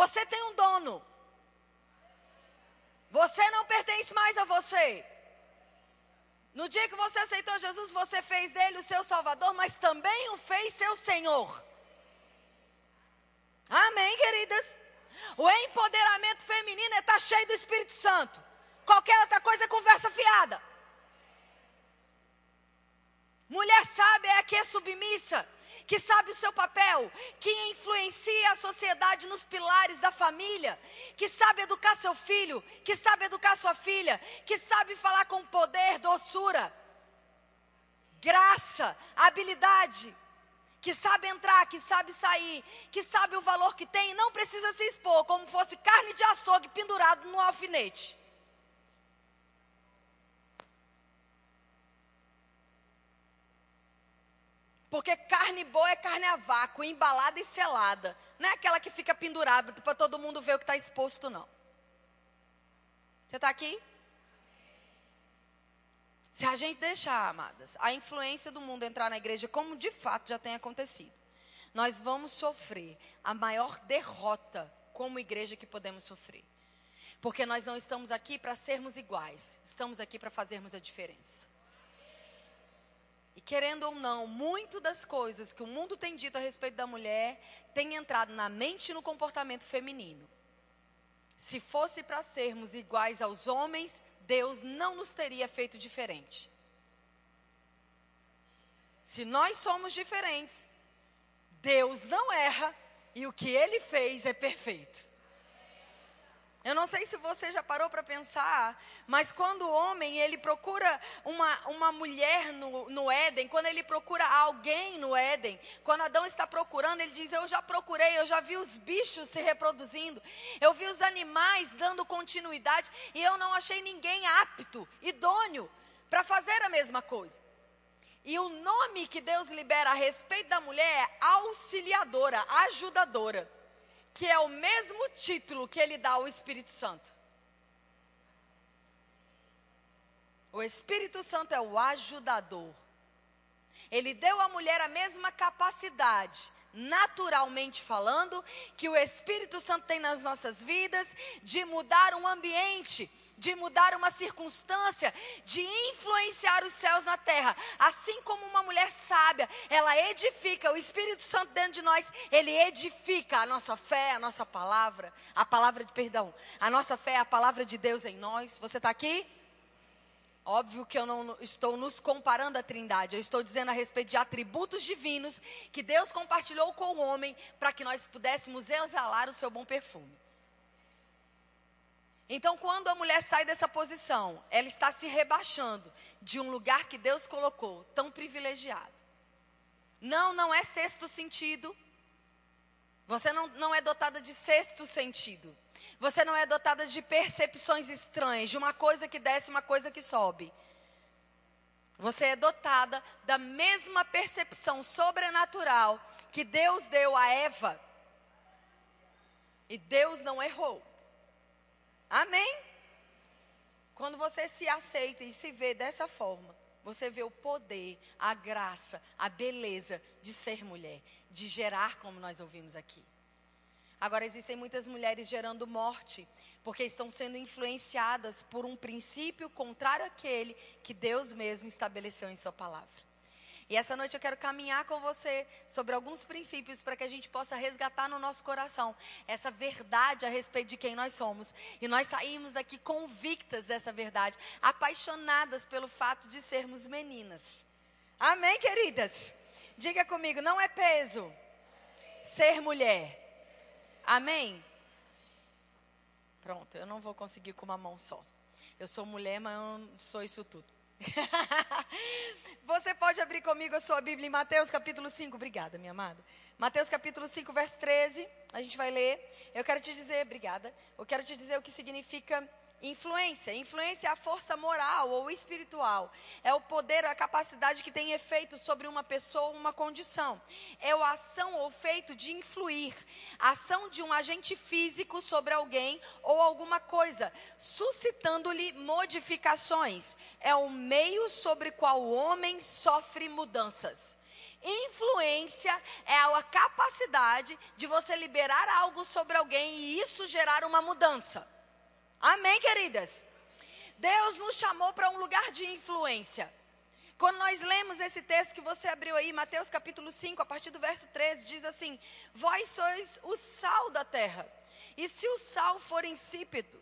Você tem um dono. Você não pertence mais a você. No dia que você aceitou Jesus, você fez dele o seu Salvador, mas também o fez seu Senhor. Amém, queridas? O empoderamento feminino está é cheio do Espírito Santo. Qualquer outra coisa é conversa fiada. Mulher sábia é a que é submissa, que sabe o seu papel, que influencia a sociedade nos pilares da família, que sabe educar seu filho, que sabe educar sua filha, que sabe falar com poder, doçura, graça, habilidade, que sabe entrar, que sabe sair, que sabe o valor que tem não precisa se expor como fosse carne de açougue pendurado no alfinete. Porque carne boa é carne a vácuo, embalada e selada. Não é aquela que fica pendurada para todo mundo ver o que está exposto, não. Você está aqui? Se a gente deixar, amadas, a influência do mundo entrar na igreja, como de fato já tem acontecido, nós vamos sofrer a maior derrota como igreja que podemos sofrer. Porque nós não estamos aqui para sermos iguais, estamos aqui para fazermos a diferença. E querendo ou não, muito das coisas que o mundo tem dito a respeito da mulher tem entrado na mente e no comportamento feminino. Se fosse para sermos iguais aos homens, Deus não nos teria feito diferente. Se nós somos diferentes, Deus não erra e o que ele fez é perfeito. Eu não sei se você já parou para pensar, mas quando o homem ele procura uma, uma mulher no, no Éden, quando ele procura alguém no Éden, quando Adão está procurando, ele diz: Eu já procurei, eu já vi os bichos se reproduzindo, eu vi os animais dando continuidade, e eu não achei ninguém apto, idôneo, para fazer a mesma coisa. E o nome que Deus libera a respeito da mulher é auxiliadora, ajudadora que é o mesmo título que ele dá ao Espírito Santo. O Espírito Santo é o ajudador. Ele deu à mulher a mesma capacidade, naturalmente falando, que o Espírito Santo tem nas nossas vidas de mudar um ambiente, de mudar uma circunstância, de influenciar os céus na terra. Assim como uma mulher sábia, ela edifica, o Espírito Santo dentro de nós, ele edifica a nossa fé, a nossa palavra, a palavra de perdão. A nossa fé a palavra de Deus em nós. Você está aqui? Óbvio que eu não estou nos comparando à Trindade, eu estou dizendo a respeito de atributos divinos que Deus compartilhou com o homem para que nós pudéssemos exalar o seu bom perfume. Então, quando a mulher sai dessa posição, ela está se rebaixando de um lugar que Deus colocou tão privilegiado. Não, não é sexto sentido. Você não, não é dotada de sexto sentido. Você não é dotada de percepções estranhas, de uma coisa que desce, uma coisa que sobe. Você é dotada da mesma percepção sobrenatural que Deus deu a Eva. E Deus não errou. Amém? Quando você se aceita e se vê dessa forma, você vê o poder, a graça, a beleza de ser mulher, de gerar, como nós ouvimos aqui. Agora, existem muitas mulheres gerando morte, porque estão sendo influenciadas por um princípio contrário àquele que Deus mesmo estabeleceu em Sua palavra. E essa noite eu quero caminhar com você sobre alguns princípios para que a gente possa resgatar no nosso coração essa verdade a respeito de quem nós somos. E nós saímos daqui convictas dessa verdade, apaixonadas pelo fato de sermos meninas. Amém, queridas? Diga comigo, não é peso ser mulher. Amém? Pronto, eu não vou conseguir com uma mão só. Eu sou mulher, mas eu não sou isso tudo. Você pode abrir comigo a sua Bíblia em Mateus capítulo 5. Obrigada, minha amada. Mateus capítulo 5, verso 13. A gente vai ler. Eu quero te dizer, obrigada. Eu quero te dizer o que significa Influência. Influência é a força moral ou espiritual. É o poder, a capacidade que tem efeito sobre uma pessoa ou uma condição. É a ação ou feito de influir. A ação de um agente físico sobre alguém ou alguma coisa, suscitando-lhe modificações. É o meio sobre qual o homem sofre mudanças. Influência é a capacidade de você liberar algo sobre alguém e isso gerar uma mudança. Amém, queridas? Deus nos chamou para um lugar de influência. Quando nós lemos esse texto que você abriu aí, Mateus capítulo 5, a partir do verso 13, diz assim: Vós sois o sal da terra. E se o sal for insípido,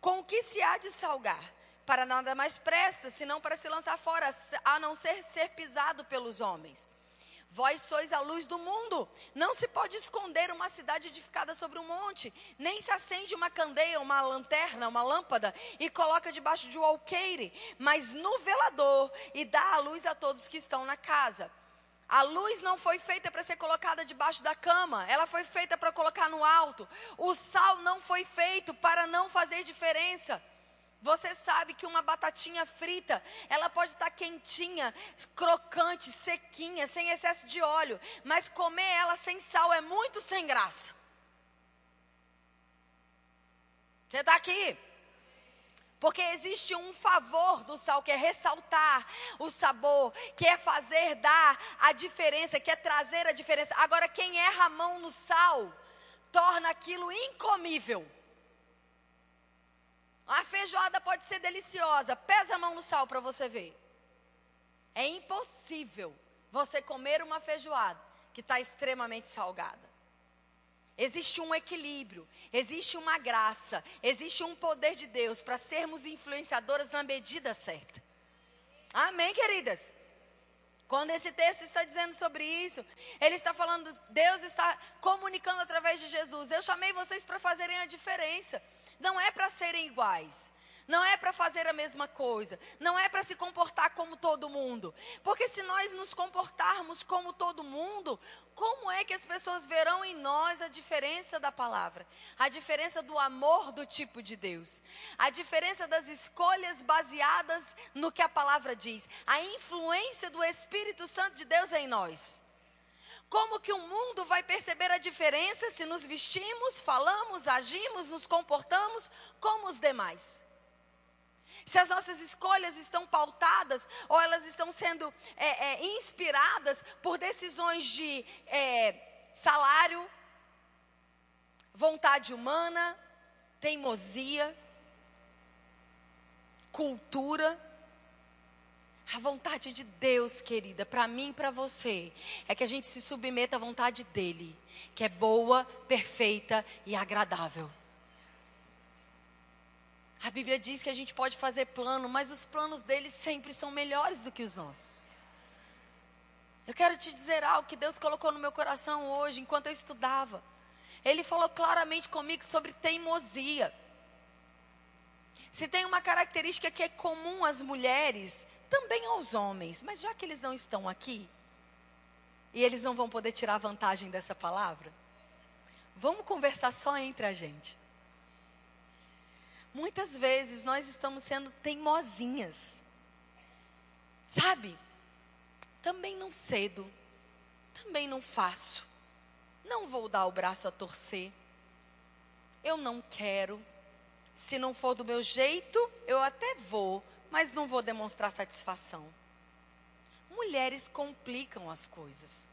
com o que se há de salgar? Para nada mais presta, senão para se lançar fora, a não ser ser pisado pelos homens. Vós sois a luz do mundo. Não se pode esconder uma cidade edificada sobre um monte, nem se acende uma candeia, uma lanterna, uma lâmpada e coloca debaixo de um alqueire, mas no velador e dá a luz a todos que estão na casa. A luz não foi feita para ser colocada debaixo da cama, ela foi feita para colocar no alto. O sal não foi feito para não fazer diferença. Você sabe que uma batatinha frita, ela pode estar tá quentinha, crocante, sequinha, sem excesso de óleo, mas comer ela sem sal é muito sem graça. Você está aqui? Porque existe um favor do sal, que é ressaltar o sabor, que é fazer dar a diferença, que é trazer a diferença. Agora, quem erra a mão no sal, torna aquilo incomível. A feijoada pode ser deliciosa. Pesa a mão no sal para você ver. É impossível você comer uma feijoada que está extremamente salgada. Existe um equilíbrio, existe uma graça, existe um poder de Deus para sermos influenciadoras na medida certa. Amém, queridas? Quando esse texto está dizendo sobre isso, ele está falando, Deus está comunicando através de Jesus. Eu chamei vocês para fazerem a diferença. Não é para serem iguais. Não é para fazer a mesma coisa. Não é para se comportar como todo mundo. Porque se nós nos comportarmos como todo mundo, como é que as pessoas verão em nós a diferença da palavra? A diferença do amor do tipo de Deus. A diferença das escolhas baseadas no que a palavra diz. A influência do Espírito Santo de Deus em nós. Como que o mundo vai perceber a diferença se nos vestimos, falamos, agimos, nos comportamos como os demais? Se as nossas escolhas estão pautadas ou elas estão sendo é, é, inspiradas por decisões de é, salário, vontade humana, teimosia, cultura, a vontade de Deus, querida, para mim e para você, é que a gente se submeta à vontade dEle, que é boa, perfeita e agradável. A Bíblia diz que a gente pode fazer plano, mas os planos dele sempre são melhores do que os nossos. Eu quero te dizer algo que Deus colocou no meu coração hoje, enquanto eu estudava. Ele falou claramente comigo sobre teimosia. Se tem uma característica que é comum às mulheres, também aos homens, mas já que eles não estão aqui, e eles não vão poder tirar vantagem dessa palavra, vamos conversar só entre a gente. Muitas vezes nós estamos sendo teimosinhas, sabe? Também não cedo, também não faço, não vou dar o braço a torcer, eu não quero, se não for do meu jeito, eu até vou, mas não vou demonstrar satisfação. Mulheres complicam as coisas.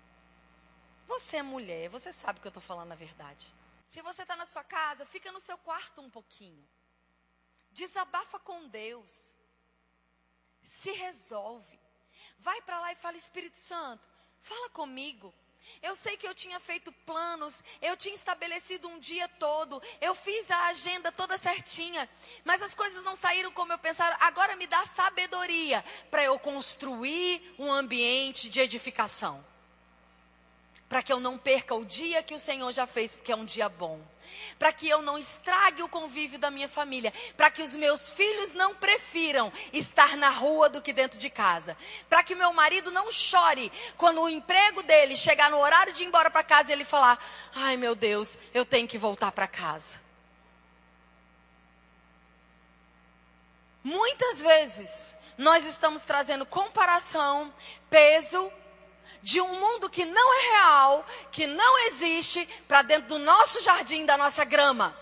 Você é mulher, você sabe que eu estou falando a verdade. Se você está na sua casa, fica no seu quarto um pouquinho. Desabafa com Deus. Se resolve. Vai para lá e fala: Espírito Santo, fala comigo. Eu sei que eu tinha feito planos, eu tinha estabelecido um dia todo, eu fiz a agenda toda certinha, mas as coisas não saíram como eu pensava. Agora me dá sabedoria para eu construir um ambiente de edificação. Para que eu não perca o dia que o Senhor já fez, porque é um dia bom para que eu não estrague o convívio da minha família, para que os meus filhos não prefiram estar na rua do que dentro de casa, para que meu marido não chore quando o emprego dele chegar no horário de ir embora para casa e ele falar: "Ai, meu Deus, eu tenho que voltar para casa". Muitas vezes nós estamos trazendo comparação, peso, de um mundo que não é real, que não existe, para dentro do nosso jardim, da nossa grama.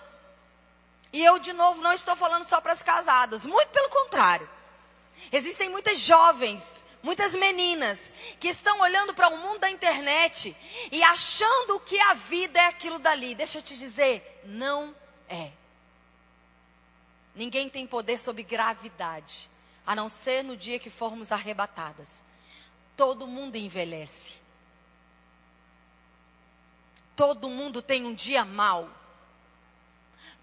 E eu, de novo, não estou falando só para as casadas, muito pelo contrário. Existem muitas jovens, muitas meninas que estão olhando para o mundo da internet e achando que a vida é aquilo dali. Deixa eu te dizer, não é. Ninguém tem poder sobre gravidade, a não ser no dia que formos arrebatadas. Todo mundo envelhece. Todo mundo tem um dia mau.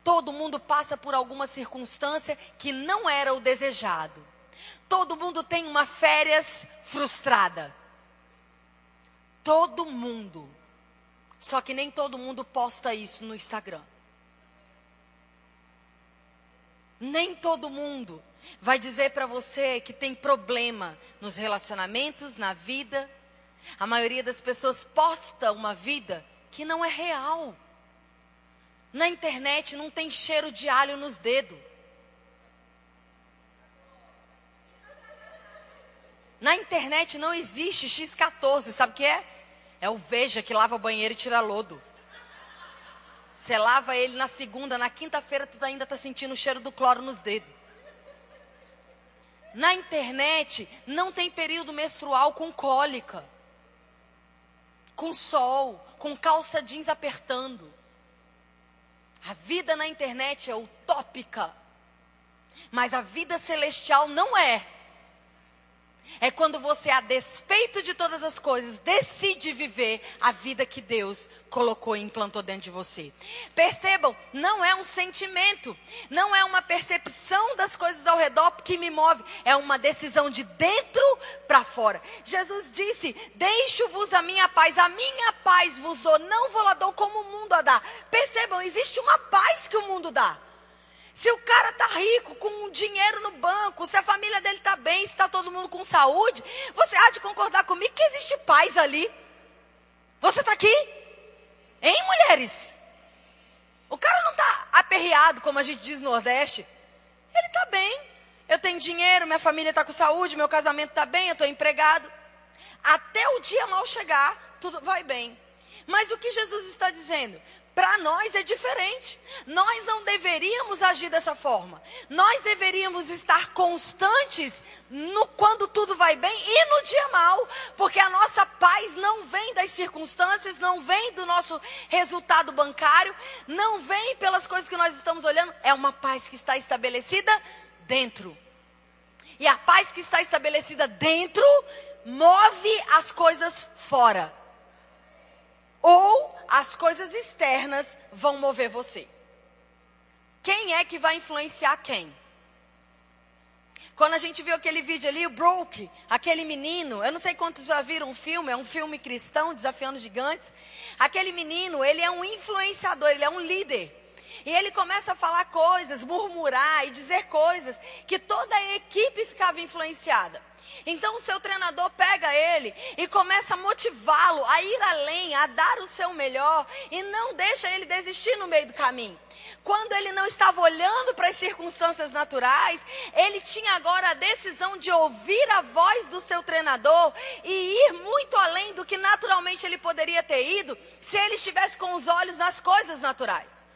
Todo mundo passa por alguma circunstância que não era o desejado. Todo mundo tem uma férias frustrada. Todo mundo. Só que nem todo mundo posta isso no Instagram. Nem todo mundo vai dizer para você que tem problema nos relacionamentos, na vida. A maioria das pessoas posta uma vida que não é real. Na internet não tem cheiro de alho nos dedos. Na internet não existe X14, sabe o que é? É o Veja que lava banheiro e tira lodo. Você lava ele na segunda, na quinta-feira tu ainda está sentindo o cheiro do cloro nos dedos. Na internet não tem período menstrual com cólica, com sol, com calça jeans apertando. A vida na internet é utópica, mas a vida celestial não é. É quando você, a despeito de todas as coisas, decide viver a vida que Deus colocou e implantou dentro de você. Percebam, não é um sentimento, não é uma percepção das coisas ao redor que me move, é uma decisão de dentro para fora. Jesus disse: Deixo-vos a minha paz, a minha paz vos dou, não vou lá dou como o mundo a dá. Percebam, existe uma paz que o mundo dá. Se o cara tá rico, com dinheiro no banco, se a família dele tá bem, se está todo mundo com saúde, você há de concordar comigo que existe paz ali. Você está aqui? Hein, mulheres? O cara não está aperreado, como a gente diz no Nordeste. Ele está bem. Eu tenho dinheiro, minha família está com saúde, meu casamento está bem, eu estou empregado. Até o dia mal chegar, tudo vai bem. Mas o que Jesus está dizendo? Para nós é diferente. Nós não deveríamos agir dessa forma. Nós deveríamos estar constantes no quando tudo vai bem e no dia mal, porque a nossa paz não vem das circunstâncias, não vem do nosso resultado bancário, não vem pelas coisas que nós estamos olhando, é uma paz que está estabelecida dentro. E a paz que está estabelecida dentro move as coisas fora. Ou as coisas externas vão mover você. Quem é que vai influenciar quem? Quando a gente viu aquele vídeo ali, o Broke, aquele menino, eu não sei quantos já viram um filme, é um filme cristão, Desafiando Gigantes. Aquele menino, ele é um influenciador, ele é um líder. E ele começa a falar coisas, murmurar e dizer coisas que toda a equipe ficava influenciada. Então o seu treinador pega ele e começa a motivá-lo a ir além, a dar o seu melhor e não deixa ele desistir no meio do caminho. Quando ele não estava olhando para as circunstâncias naturais, ele tinha agora a decisão de ouvir a voz do seu treinador e ir muito além do que naturalmente ele poderia ter ido se ele estivesse com os olhos nas coisas naturais.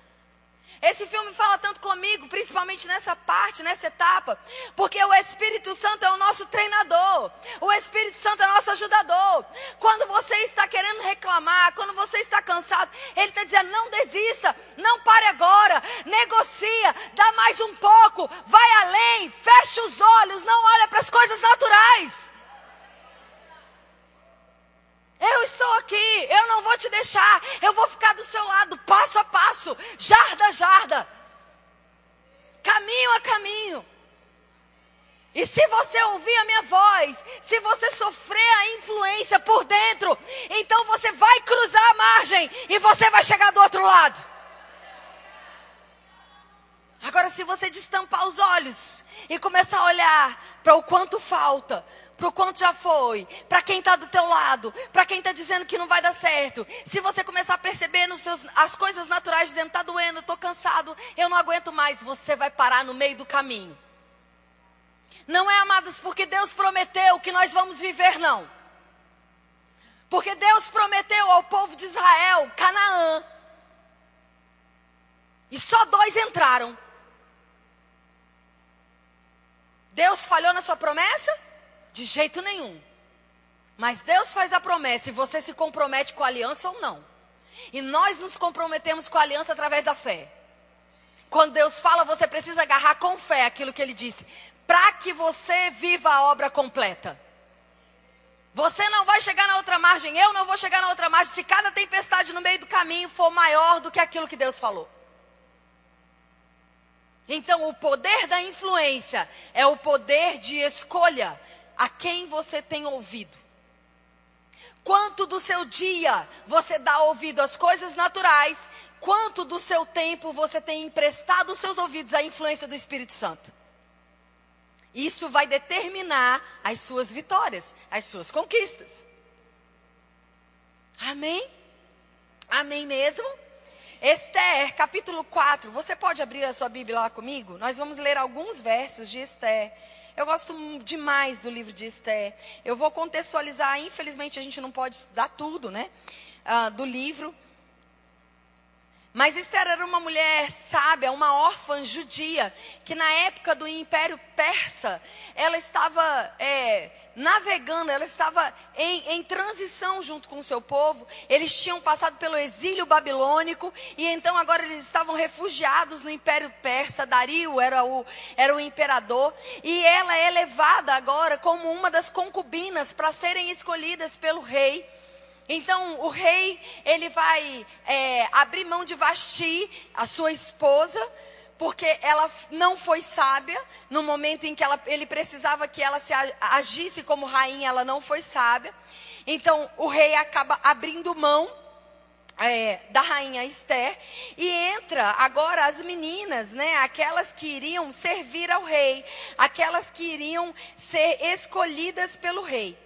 Esse filme fala tanto comigo, principalmente nessa parte, nessa etapa, porque o Espírito Santo é o nosso treinador, o Espírito Santo é o nosso ajudador. Quando você está querendo reclamar, quando você está cansado, Ele está dizendo: não desista, não pare agora, negocia, dá mais um pouco, vai além, fecha os olhos, não olha para as coisas naturais. Eu estou aqui, eu não vou te deixar, eu vou ficar do seu lado, passo a passo, jarda a jarda, caminho a caminho. E se você ouvir a minha voz, se você sofrer a influência por dentro, então você vai cruzar a margem e você vai chegar do outro lado. Agora, se você destampar os olhos e começar a olhar para o quanto falta, para o quanto já foi, para quem está do teu lado, para quem está dizendo que não vai dar certo. Se você começar a perceber nos seus, as coisas naturais, dizendo, está doendo, estou cansado, eu não aguento mais, você vai parar no meio do caminho. Não é, amados, porque Deus prometeu que nós vamos viver, não. Porque Deus prometeu ao povo de Israel Canaã. E só dois entraram. Deus falhou na sua promessa? De jeito nenhum. Mas Deus faz a promessa e você se compromete com a aliança ou não. E nós nos comprometemos com a aliança através da fé. Quando Deus fala, você precisa agarrar com fé aquilo que Ele disse, para que você viva a obra completa. Você não vai chegar na outra margem, eu não vou chegar na outra margem, se cada tempestade no meio do caminho for maior do que aquilo que Deus falou. Então, o poder da influência é o poder de escolha a quem você tem ouvido. Quanto do seu dia você dá ouvido às coisas naturais, quanto do seu tempo você tem emprestado os seus ouvidos à influência do Espírito Santo. Isso vai determinar as suas vitórias, as suas conquistas. Amém? Amém mesmo? Esther, capítulo 4. Você pode abrir a sua Bíblia lá comigo? Nós vamos ler alguns versos de Esther. Eu gosto demais do livro de Esther. Eu vou contextualizar, infelizmente a gente não pode estudar tudo, né? Uh, do livro. Mas Esther era uma mulher sábia, uma órfã judia, que na época do Império Persa, ela estava é, navegando, ela estava em, em transição junto com o seu povo. Eles tinham passado pelo exílio babilônico e então agora eles estavam refugiados no Império Persa. Dario era o, era o imperador e ela é levada agora como uma das concubinas para serem escolhidas pelo rei. Então o rei ele vai é, abrir mão de Vasti, a sua esposa, porque ela não foi sábia no momento em que ela, ele precisava que ela se agisse como rainha, ela não foi sábia. Então o rei acaba abrindo mão é, da rainha Esther e entra agora as meninas, né? Aquelas que iriam servir ao rei, aquelas que iriam ser escolhidas pelo rei.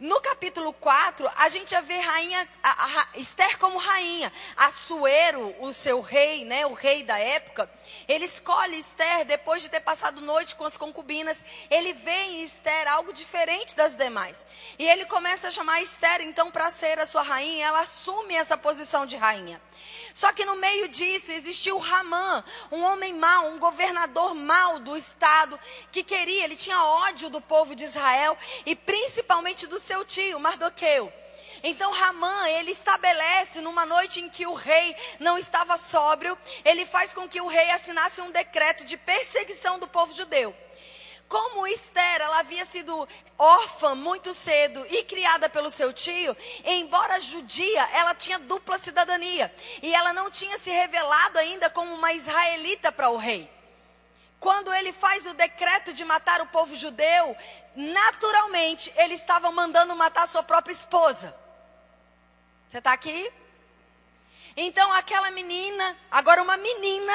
No capítulo 4, a gente já vê rainha, a, a, a Esther como rainha. Assuero, o seu rei, né, o rei da época, ele escolhe Esther depois de ter passado noite com as concubinas. Ele vê em Esther algo diferente das demais. E ele começa a chamar Esther então para ser a sua rainha. Ela assume essa posição de rainha. Só que no meio disso existiu Ramã, um homem mau, um governador mau do estado, que queria, ele tinha ódio do povo de Israel e principalmente do seu tio, Mardoqueu. Então Ramã, ele estabelece numa noite em que o rei não estava sóbrio, ele faz com que o rei assinasse um decreto de perseguição do povo judeu. Como Esther, ela havia sido órfã muito cedo e criada pelo seu tio, embora judia, ela tinha dupla cidadania e ela não tinha se revelado ainda como uma israelita para o rei. Quando ele faz o decreto de matar o povo judeu, naturalmente ele estava mandando matar sua própria esposa. Você está aqui? Então aquela menina, agora uma menina,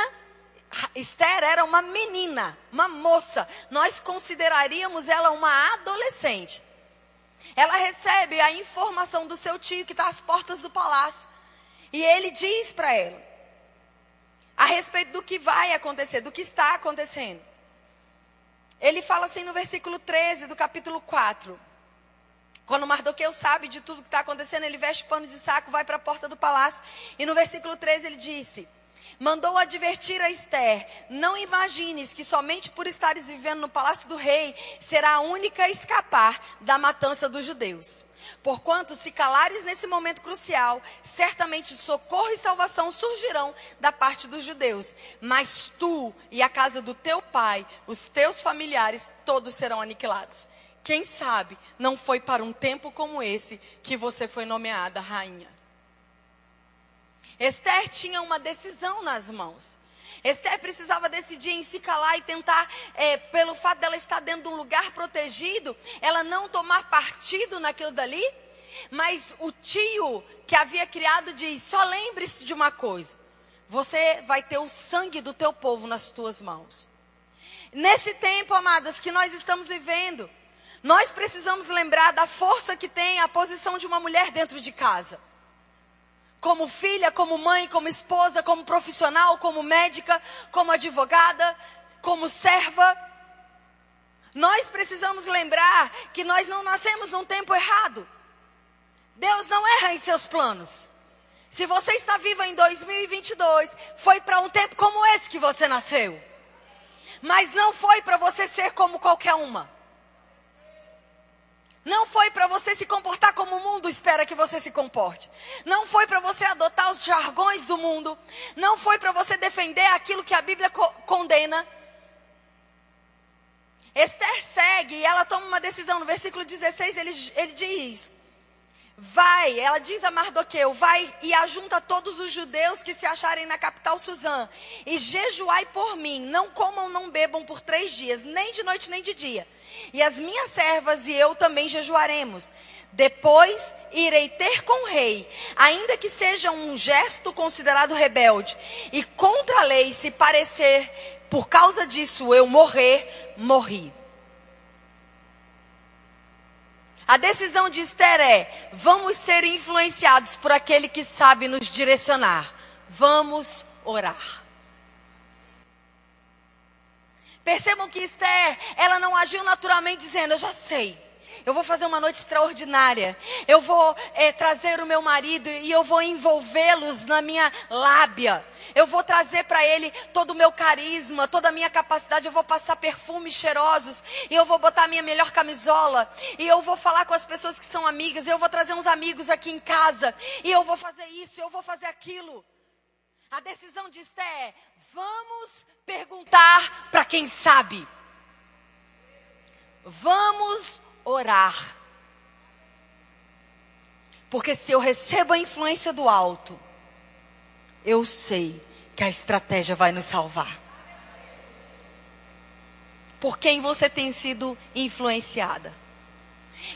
Esther era uma menina, uma moça. Nós consideraríamos ela uma adolescente. Ela recebe a informação do seu tio que está às portas do palácio. E ele diz para ela a respeito do que vai acontecer, do que está acontecendo. Ele fala assim no versículo 13 do capítulo 4. Quando Mardoqueu sabe de tudo que está acontecendo, ele veste pano de saco, vai para a porta do palácio. E no versículo 13 ele disse: mandou advertir a Esther: Não imagines que somente por estares vivendo no palácio do rei será a única a escapar da matança dos judeus. Porquanto, se calares nesse momento crucial, certamente socorro e salvação surgirão da parte dos judeus. Mas tu e a casa do teu pai, os teus familiares, todos serão aniquilados. Quem sabe não foi para um tempo como esse que você foi nomeada rainha. Esther tinha uma decisão nas mãos. Esther precisava decidir em se calar e tentar, é, pelo fato dela estar dentro de um lugar protegido, ela não tomar partido naquilo dali. Mas o tio que havia criado diz: só lembre-se de uma coisa: você vai ter o sangue do teu povo nas tuas mãos. Nesse tempo, amadas, que nós estamos vivendo, nós precisamos lembrar da força que tem a posição de uma mulher dentro de casa como filha, como mãe, como esposa, como profissional, como médica, como advogada, como serva. Nós precisamos lembrar que nós não nascemos num tempo errado. Deus não erra em seus planos. Se você está viva em 2022, foi para um tempo como esse que você nasceu. Mas não foi para você ser como qualquer uma. Não foi para você se comportar como o mundo espera que você se comporte. Não foi para você adotar os jargões do mundo. Não foi para você defender aquilo que a Bíblia co condena. Esther segue e ela toma uma decisão. No versículo 16 ele, ele diz: Vai, ela diz a Mardoqueu, vai e ajunta todos os judeus que se acharem na capital Suzã, e jejuai por mim, não comam, não bebam por três dias, nem de noite nem de dia. E as minhas servas e eu também jejuaremos. Depois irei ter com o rei, ainda que seja um gesto considerado rebelde, e contra a lei, se parecer por causa disso eu morrer, morri. A decisão de Esther é: vamos ser influenciados por aquele que sabe nos direcionar. Vamos orar. Percebam que Esther, ela não agiu naturalmente dizendo, eu já sei. Eu vou fazer uma noite extraordinária. Eu vou é, trazer o meu marido e eu vou envolvê-los na minha lábia. Eu vou trazer para ele todo o meu carisma, toda a minha capacidade. Eu vou passar perfumes cheirosos. E eu vou botar a minha melhor camisola. E eu vou falar com as pessoas que são amigas. E eu vou trazer uns amigos aqui em casa. E eu vou fazer isso, eu vou fazer aquilo. A decisão de Esté é: vamos perguntar para quem sabe. Vamos orar. Porque se eu recebo a influência do alto, eu sei que a estratégia vai nos salvar. Por quem você tem sido influenciada?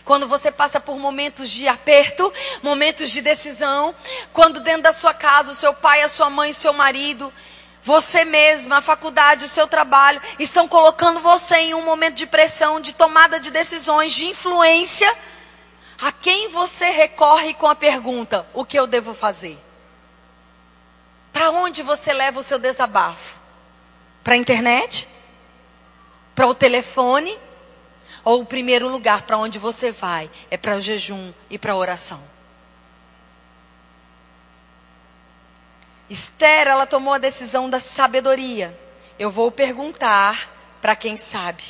Quando você passa por momentos de aperto, momentos de decisão, quando dentro da sua casa o seu pai, a sua mãe, o seu marido você mesma, a faculdade, o seu trabalho, estão colocando você em um momento de pressão, de tomada de decisões, de influência. A quem você recorre com a pergunta: o que eu devo fazer? Para onde você leva o seu desabafo? Para a internet? Para o telefone? Ou o primeiro lugar para onde você vai é para o jejum e para a oração? Esther, ela tomou a decisão da sabedoria. Eu vou perguntar para quem sabe.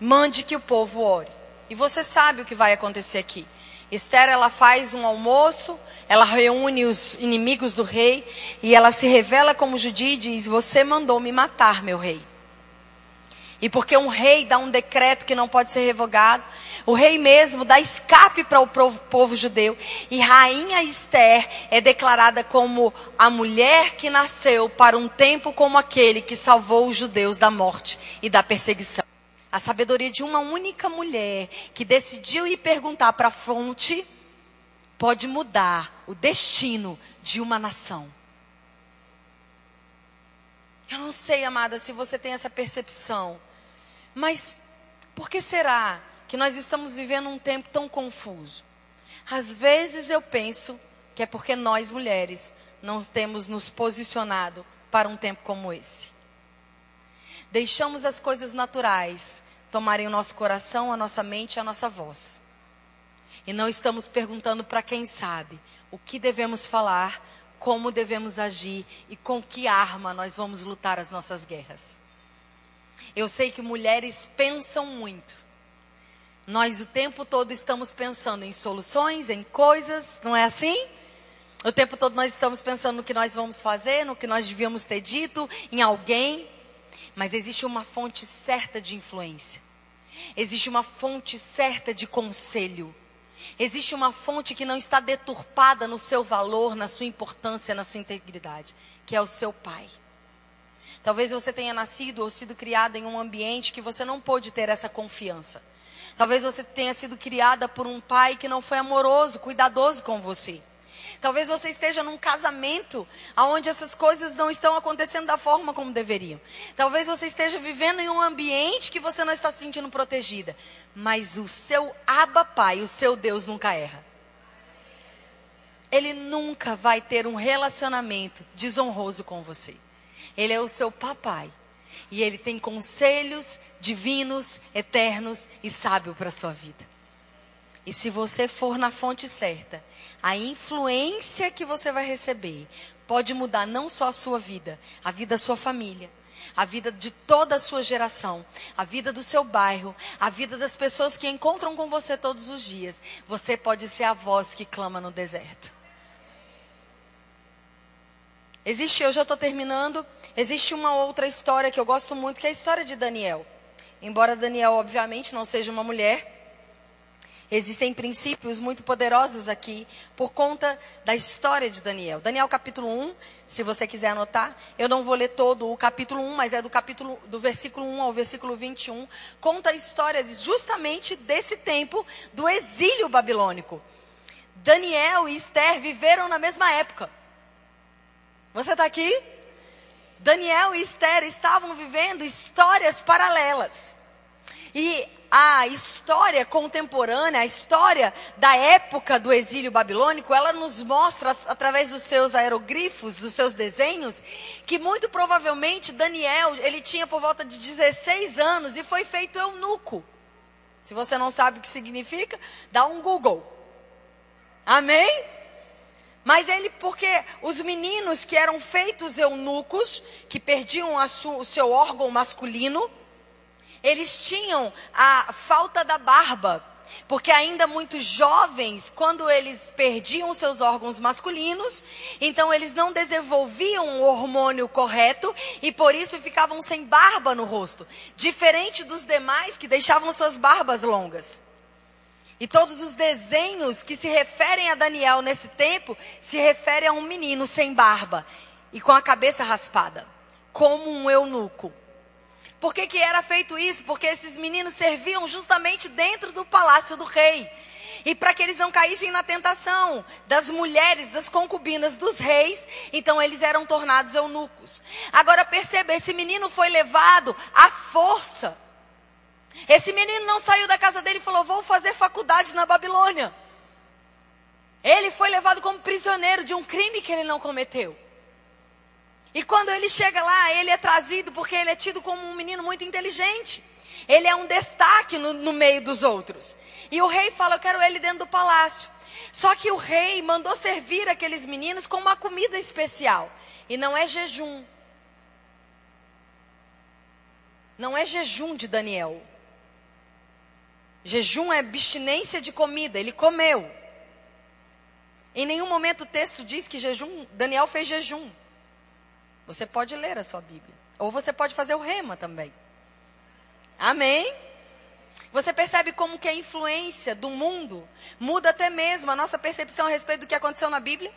Mande que o povo ore. E você sabe o que vai acontecer aqui. Esther, ela faz um almoço, ela reúne os inimigos do rei e ela se revela como judia e diz: Você mandou me matar, meu rei. E porque um rei dá um decreto que não pode ser revogado, o rei mesmo dá escape para o povo, povo judeu. E rainha Esther é declarada como a mulher que nasceu para um tempo como aquele que salvou os judeus da morte e da perseguição. A sabedoria de uma única mulher que decidiu ir perguntar para a fonte pode mudar o destino de uma nação. Eu não sei, amada, se você tem essa percepção, mas por que será que nós estamos vivendo um tempo tão confuso. Às vezes eu penso que é porque nós mulheres não temos nos posicionado para um tempo como esse. Deixamos as coisas naturais tomarem o nosso coração, a nossa mente a nossa voz. E não estamos perguntando para quem sabe o que devemos falar, como devemos agir e com que arma nós vamos lutar as nossas guerras. Eu sei que mulheres pensam muito, nós o tempo todo estamos pensando em soluções, em coisas, não é assim? O tempo todo nós estamos pensando no que nós vamos fazer, no que nós devíamos ter dito, em alguém. Mas existe uma fonte certa de influência. Existe uma fonte certa de conselho. Existe uma fonte que não está deturpada no seu valor, na sua importância, na sua integridade, que é o seu pai. Talvez você tenha nascido ou sido criado em um ambiente que você não pôde ter essa confiança. Talvez você tenha sido criada por um pai que não foi amoroso, cuidadoso com você. Talvez você esteja num casamento onde essas coisas não estão acontecendo da forma como deveriam. Talvez você esteja vivendo em um ambiente que você não está se sentindo protegida. Mas o seu Abba Pai, o seu Deus nunca erra. Ele nunca vai ter um relacionamento desonroso com você. Ele é o seu papai. E ele tem conselhos divinos, eternos e sábios para a sua vida. E se você for na fonte certa, a influência que você vai receber pode mudar não só a sua vida, a vida da sua família, a vida de toda a sua geração, a vida do seu bairro, a vida das pessoas que encontram com você todos os dias. Você pode ser a voz que clama no deserto. Existe, eu já estou terminando, existe uma outra história que eu gosto muito, que é a história de Daniel. Embora Daniel, obviamente, não seja uma mulher, Existem princípios muito poderosos aqui por conta da história de Daniel. Daniel capítulo 1, se você quiser anotar, eu não vou ler todo o capítulo 1, mas é do capítulo do versículo 1 ao versículo 21, conta a história justamente desse tempo do exílio babilônico. Daniel e Esther viveram na mesma época. Você está aqui? Daniel e Esther estavam vivendo histórias paralelas. E a história contemporânea, a história da época do exílio babilônico, ela nos mostra, através dos seus aerogrifos, dos seus desenhos, que muito provavelmente Daniel, ele tinha por volta de 16 anos e foi feito eunuco. Se você não sabe o que significa, dá um Google. Amém? Mas ele, porque os meninos que eram feitos eunucos, que perdiam o seu órgão masculino, eles tinham a falta da barba. Porque ainda muito jovens, quando eles perdiam seus órgãos masculinos, então eles não desenvolviam o hormônio correto e por isso ficavam sem barba no rosto. Diferente dos demais que deixavam suas barbas longas. E todos os desenhos que se referem a Daniel nesse tempo se referem a um menino sem barba e com a cabeça raspada, como um eunuco. Por que, que era feito isso? Porque esses meninos serviam justamente dentro do palácio do rei. E para que eles não caíssem na tentação das mulheres, das concubinas dos reis, então eles eram tornados eunucos. Agora perceba, esse menino foi levado à força. Esse menino não saiu da casa dele e falou: Vou fazer faculdade na Babilônia. Ele foi levado como prisioneiro de um crime que ele não cometeu. E quando ele chega lá, ele é trazido porque ele é tido como um menino muito inteligente. Ele é um destaque no, no meio dos outros. E o rei fala: Eu quero ele dentro do palácio. Só que o rei mandou servir aqueles meninos com uma comida especial. E não é jejum. Não é jejum de Daniel. Jejum é abstinência de comida. Ele comeu. Em nenhum momento o texto diz que jejum, Daniel fez jejum. Você pode ler a sua Bíblia. Ou você pode fazer o rema também. Amém? Você percebe como que a influência do mundo muda até mesmo a nossa percepção a respeito do que aconteceu na Bíblia?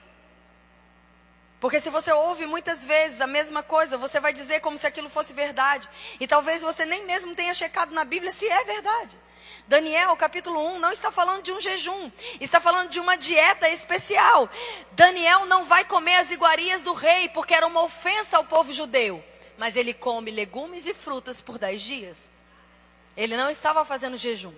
Porque se você ouve muitas vezes a mesma coisa, você vai dizer como se aquilo fosse verdade. E talvez você nem mesmo tenha checado na Bíblia se é verdade. Daniel, capítulo 1, não está falando de um jejum, está falando de uma dieta especial. Daniel não vai comer as iguarias do rei, porque era uma ofensa ao povo judeu. Mas ele come legumes e frutas por dez dias. Ele não estava fazendo jejum.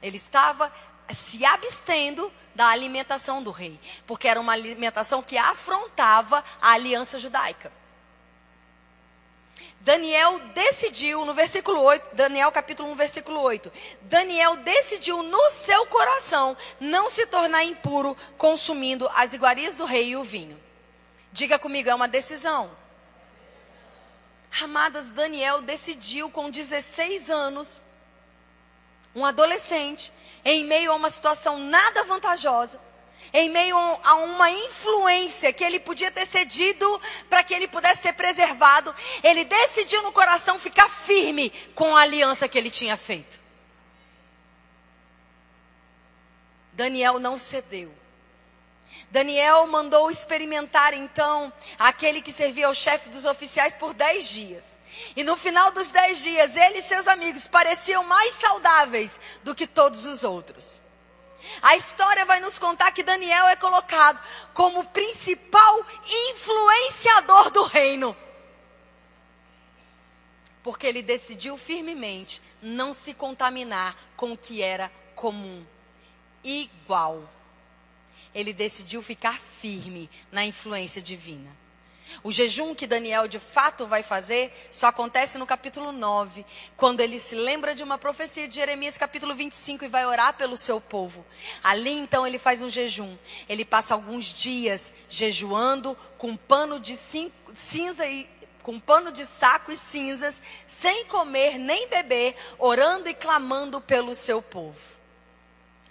Ele estava se abstendo da alimentação do rei, porque era uma alimentação que afrontava a aliança judaica. Daniel decidiu, no versículo 8, Daniel capítulo 1, versículo 8. Daniel decidiu no seu coração não se tornar impuro consumindo as iguarias do rei e o vinho. Diga comigo, é uma decisão. Amadas, Daniel decidiu com 16 anos, um adolescente, em meio a uma situação nada vantajosa, em meio a uma influência que ele podia ter cedido para que ele pudesse ser preservado, ele decidiu no coração ficar firme com a aliança que ele tinha feito. Daniel não cedeu. Daniel mandou experimentar então aquele que servia ao chefe dos oficiais por dez dias. E no final dos dez dias, ele e seus amigos pareciam mais saudáveis do que todos os outros. A história vai nos contar que Daniel é colocado como principal influenciador do reino. Porque ele decidiu firmemente não se contaminar com o que era comum, igual. Ele decidiu ficar firme na influência divina. O jejum que Daniel de fato vai fazer só acontece no capítulo 9, quando ele se lembra de uma profecia de Jeremias, capítulo 25, e vai orar pelo seu povo. Ali então ele faz um jejum. Ele passa alguns dias jejuando com pano de cinza e com pano de saco e cinzas, sem comer nem beber, orando e clamando pelo seu povo.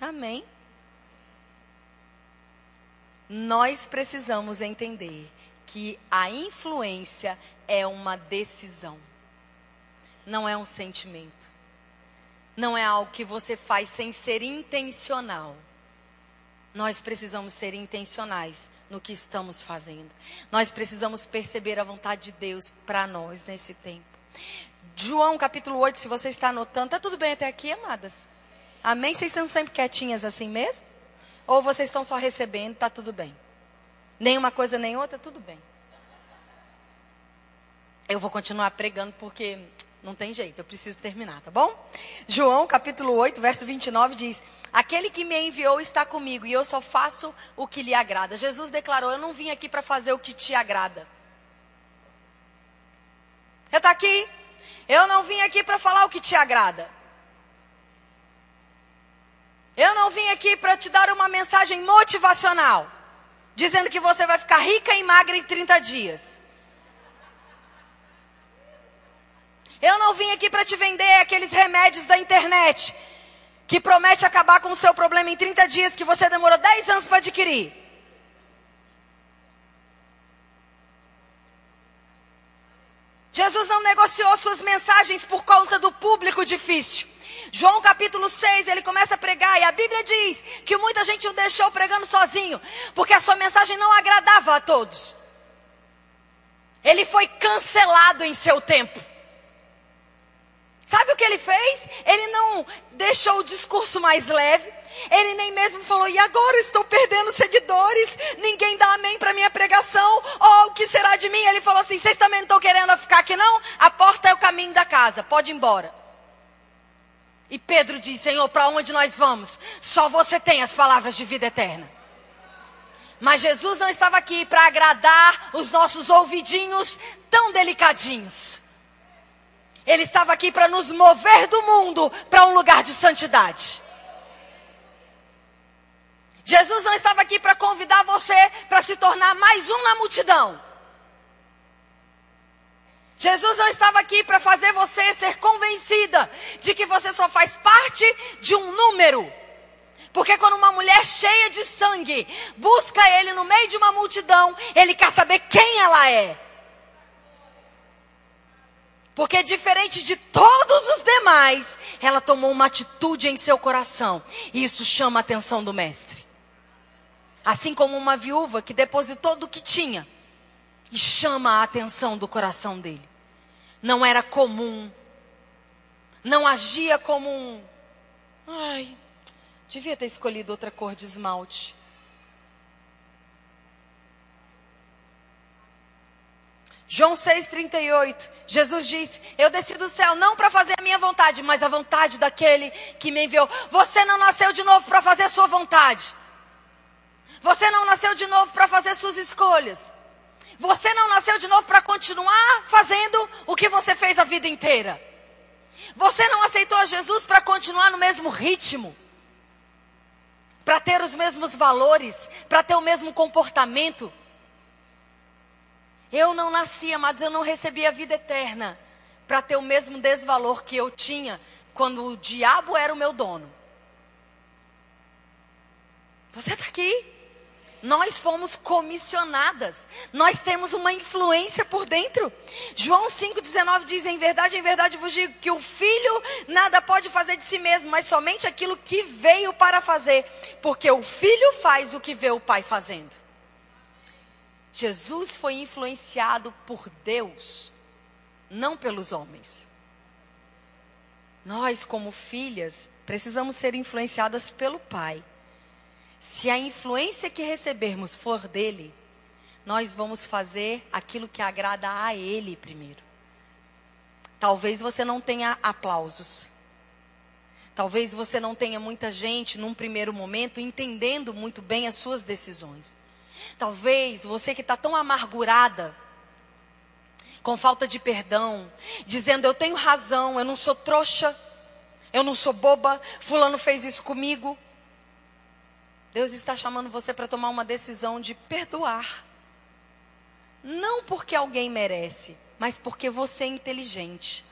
Amém. Nós precisamos entender que a influência é uma decisão, não é um sentimento. Não é algo que você faz sem ser intencional. Nós precisamos ser intencionais no que estamos fazendo. Nós precisamos perceber a vontade de Deus para nós nesse tempo. João capítulo 8, se você está anotando, tá tudo bem até aqui, amadas? Amém? Vocês são sempre quietinhas assim mesmo? Ou vocês estão só recebendo, tá tudo bem? Nem uma coisa nem outra, tudo bem. Eu vou continuar pregando porque não tem jeito, eu preciso terminar, tá bom? João capítulo 8, verso 29 diz: Aquele que me enviou está comigo e eu só faço o que lhe agrada. Jesus declarou: Eu não vim aqui para fazer o que te agrada. Você está aqui? Eu não vim aqui para falar o que te agrada. Eu não vim aqui para te dar uma mensagem motivacional, dizendo que você vai ficar rica e magra em 30 dias. Eu não vim aqui para te vender aqueles remédios da internet que promete acabar com o seu problema em 30 dias que você demorou 10 anos para adquirir. Jesus não negociou suas mensagens por conta do público difícil. João capítulo 6, ele começa a pregar e a Bíblia diz que muita gente o deixou pregando sozinho, porque a sua mensagem não agradava a todos. Ele foi cancelado em seu tempo. Sabe o que ele fez? Ele não deixou o discurso mais leve. Ele nem mesmo falou, e agora estou perdendo seguidores, ninguém dá amém para minha pregação, oh, o que será de mim? Ele falou assim: vocês também não estão querendo ficar aqui não? A porta é o caminho da casa, pode ir embora. E Pedro diz: Senhor, para onde nós vamos? Só você tem as palavras de vida eterna. Mas Jesus não estava aqui para agradar os nossos ouvidinhos tão delicadinhos. Ele estava aqui para nos mover do mundo para um lugar de santidade. Jesus não estava aqui para convidar você para se tornar mais um na multidão. Jesus não estava aqui para fazer você ser convencida de que você só faz parte de um número. Porque quando uma mulher cheia de sangue busca ele no meio de uma multidão, ele quer saber quem ela é. Porque diferente de todos os demais, ela tomou uma atitude em seu coração. E isso chama a atenção do mestre. Assim como uma viúva que depositou do que tinha e chama a atenção do coração dele. Não era comum. Não agia como um. Ai, devia ter escolhido outra cor de esmalte. João 6,38, Jesus diz: Eu desci do céu não para fazer a minha vontade, mas a vontade daquele que me enviou. Você não nasceu de novo para fazer a sua vontade. Você não nasceu de novo para fazer suas escolhas. Você não nasceu de novo para continuar fazendo o que você fez a vida inteira. Você não aceitou Jesus para continuar no mesmo ritmo, para ter os mesmos valores, para ter o mesmo comportamento. Eu não nasci, amados, eu não recebi a vida eterna para ter o mesmo desvalor que eu tinha quando o diabo era o meu dono. Você está aqui? Nós fomos comissionadas. Nós temos uma influência por dentro. João 5,19 diz: Em verdade, em verdade vos digo que o filho nada pode fazer de si mesmo, mas somente aquilo que veio para fazer. Porque o filho faz o que vê o pai fazendo. Jesus foi influenciado por Deus, não pelos homens. Nós, como filhas, precisamos ser influenciadas pelo Pai. Se a influência que recebermos for dele, nós vamos fazer aquilo que agrada a ele primeiro. Talvez você não tenha aplausos. Talvez você não tenha muita gente num primeiro momento entendendo muito bem as suas decisões. Talvez você que está tão amargurada, com falta de perdão, dizendo eu tenho razão, eu não sou trouxa, eu não sou boba, fulano fez isso comigo. Deus está chamando você para tomar uma decisão de perdoar. Não porque alguém merece, mas porque você é inteligente.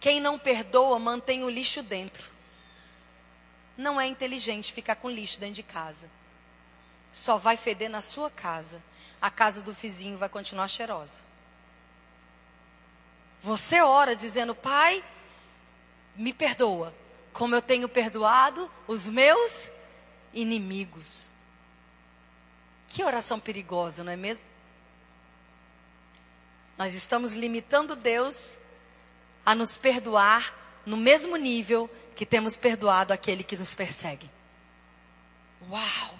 Quem não perdoa mantém o lixo dentro. Não é inteligente ficar com lixo dentro de casa. Só vai feder na sua casa. A casa do vizinho vai continuar cheirosa. Você ora dizendo: Pai, me perdoa, como eu tenho perdoado os meus inimigos. Que oração perigosa, não é mesmo? Nós estamos limitando Deus a nos perdoar no mesmo nível que temos perdoado aquele que nos persegue. Uau!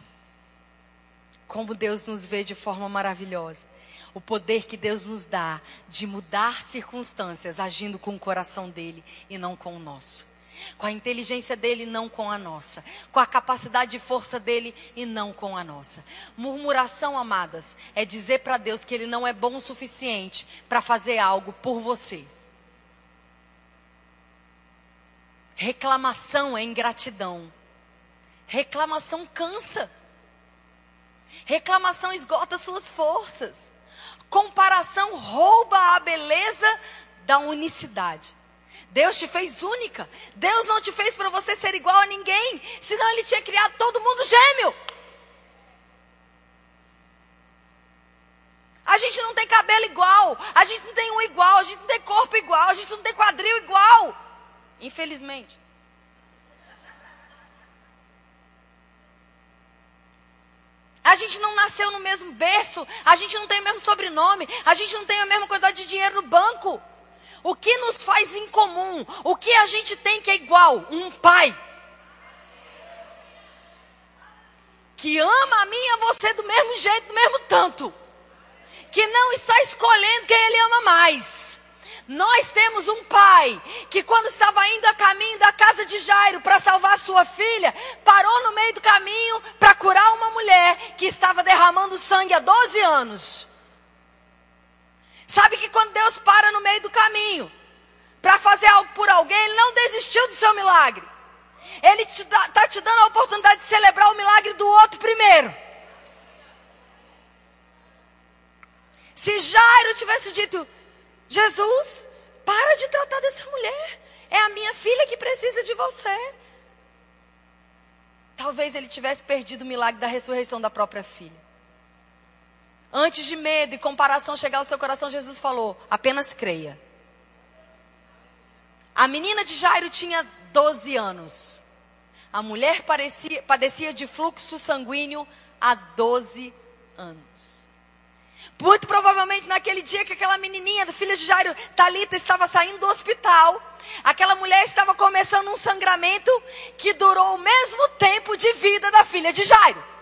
Como Deus nos vê de forma maravilhosa. O poder que Deus nos dá de mudar circunstâncias agindo com o coração dele e não com o nosso. Com a inteligência dele e não com a nossa. Com a capacidade e força dele e não com a nossa. Murmuração, amadas, é dizer para Deus que ele não é bom o suficiente para fazer algo por você. Reclamação é ingratidão. Reclamação cansa. Reclamação esgota suas forças. Comparação rouba a beleza da unicidade. Deus te fez única. Deus não te fez para você ser igual a ninguém. Senão Ele tinha criado todo mundo gêmeo. A gente não tem cabelo igual. A gente não tem um igual. A gente não tem corpo igual. A gente não tem quadril igual. Infelizmente. A gente não nasceu no mesmo berço, a gente não tem o mesmo sobrenome, a gente não tem a mesma quantidade de dinheiro no banco. O que nos faz em comum? O que a gente tem que é igual? Um pai. Que ama a mim e a você do mesmo jeito, do mesmo tanto. Que não está escolhendo quem ele ama mais. Nós temos um pai que, quando estava indo a caminho da casa de Jairo para salvar sua filha, parou no meio do caminho para curar uma mulher que estava derramando sangue há 12 anos. Sabe que quando Deus para no meio do caminho para fazer algo por alguém, Ele não desistiu do seu milagre. Ele está te dando a oportunidade de celebrar o milagre do outro primeiro. Se Jairo tivesse dito, Jesus, para de tratar dessa mulher. É a minha filha que precisa de você. Talvez ele tivesse perdido o milagre da ressurreição da própria filha. Antes de medo e comparação chegar ao seu coração, Jesus falou: apenas creia. A menina de Jairo tinha 12 anos. A mulher parecia, padecia de fluxo sanguíneo há 12 anos. Muito provavelmente naquele dia que aquela menininha, filha de Jairo, Talita, estava saindo do hospital, aquela mulher estava começando um sangramento que durou o mesmo tempo de vida da filha de Jairo.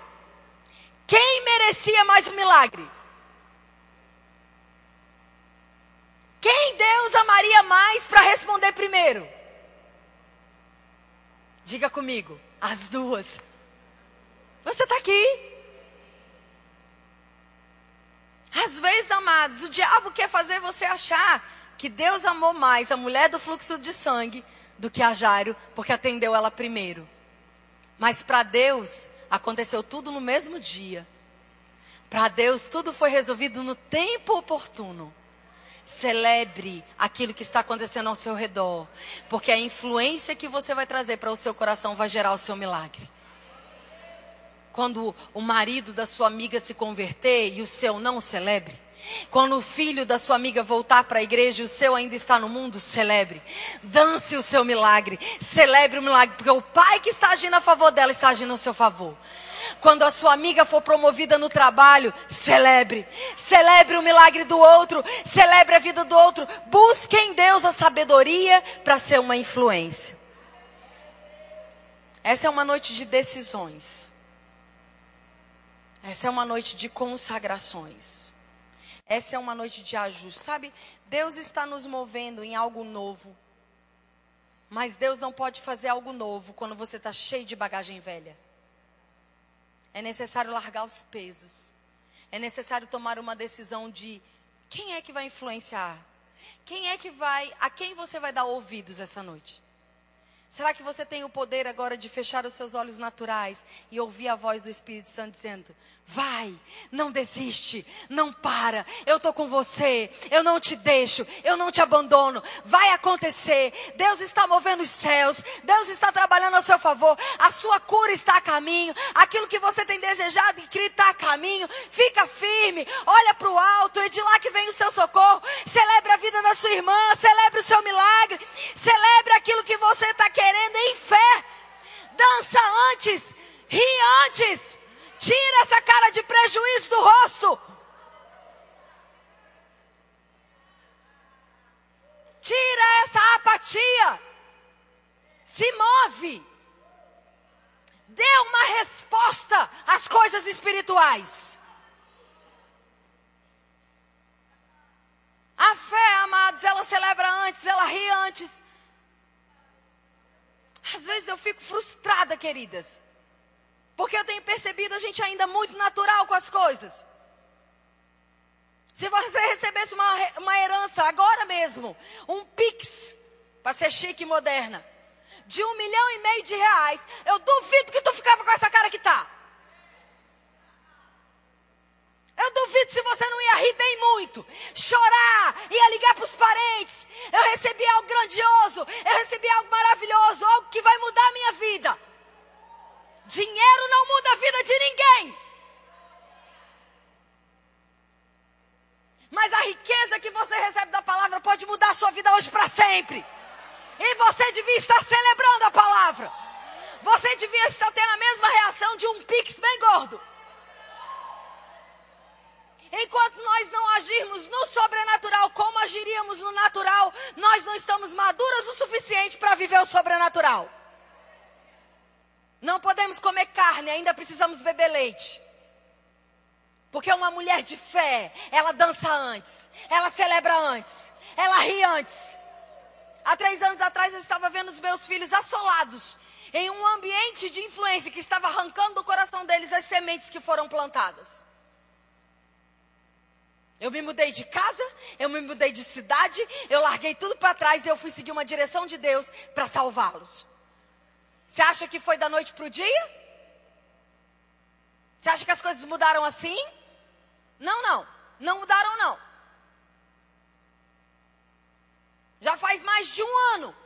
Quem merecia mais um milagre? Quem Deus amaria mais para responder primeiro? Diga comigo, as duas. Você está aqui. Às vezes, amados, o diabo quer fazer você achar que Deus amou mais a mulher do fluxo de sangue do que a Jairo, porque atendeu ela primeiro. Mas para Deus, aconteceu tudo no mesmo dia. Para Deus, tudo foi resolvido no tempo oportuno. Celebre aquilo que está acontecendo ao seu redor, porque a influência que você vai trazer para o seu coração vai gerar o seu milagre quando o marido da sua amiga se converter e o seu não celebre. Quando o filho da sua amiga voltar para a igreja e o seu ainda está no mundo, celebre. Dance o seu milagre. Celebre o milagre, porque o pai que está agindo a favor dela está agindo a seu favor. Quando a sua amiga for promovida no trabalho, celebre. Celebre o milagre do outro. Celebre a vida do outro. Busque em Deus a sabedoria para ser uma influência. Essa é uma noite de decisões. Essa é uma noite de consagrações. Essa é uma noite de ajuste. Sabe, Deus está nos movendo em algo novo. Mas Deus não pode fazer algo novo quando você está cheio de bagagem velha. É necessário largar os pesos. É necessário tomar uma decisão de quem é que vai influenciar? Quem é que vai, a quem você vai dar ouvidos essa noite? Será que você tem o poder agora de fechar os seus olhos naturais e ouvir a voz do Espírito Santo dizendo: Vai, não desiste, não para, eu estou com você, eu não te deixo, eu não te abandono, vai acontecer. Deus está movendo os céus, Deus está trabalhando a seu favor, a sua cura está a caminho, aquilo que você tem desejado e crido está a caminho. Fica firme, olha para o alto, é de lá que vem o seu socorro. Celebre a vida da sua irmã, celebre o seu milagre, celebre aquilo que você está querendo em fé. Dança antes, ri antes. Tira essa cara de prejuízo do rosto. Tira essa apatia. Se move. Dê uma resposta às coisas espirituais. A fé, amados, ela celebra antes, ela ri antes. Às vezes eu fico frustrada, queridas. Porque eu tenho percebido a gente ainda muito natural com as coisas. Se você recebesse uma, uma herança agora mesmo, um Pix, para ser chique e moderna, de um milhão e meio de reais, eu duvido que tu ficava com essa cara que tá. Eu duvido se você não ia rir bem muito, chorar, ia ligar para os parentes. Eu recebi algo grandioso, eu recebi algo maravilhoso, algo que vai mudar a minha. Dinheiro não muda a vida de ninguém. Mas a riqueza que você recebe da palavra pode mudar a sua vida hoje para sempre. E você devia estar celebrando a palavra. Você devia estar tendo a mesma reação de um pix bem gordo. Enquanto nós não agirmos no sobrenatural como agiríamos no natural, nós não estamos maduras o suficiente para viver o sobrenatural. Não podemos comer carne, ainda precisamos beber leite. Porque uma mulher de fé, ela dança antes, ela celebra antes, ela ri antes. Há três anos atrás eu estava vendo os meus filhos assolados em um ambiente de influência que estava arrancando do coração deles as sementes que foram plantadas. Eu me mudei de casa, eu me mudei de cidade, eu larguei tudo para trás e eu fui seguir uma direção de Deus para salvá-los. Você acha que foi da noite para o dia? Você acha que as coisas mudaram assim? Não, não. Não mudaram, não. Já faz mais de um ano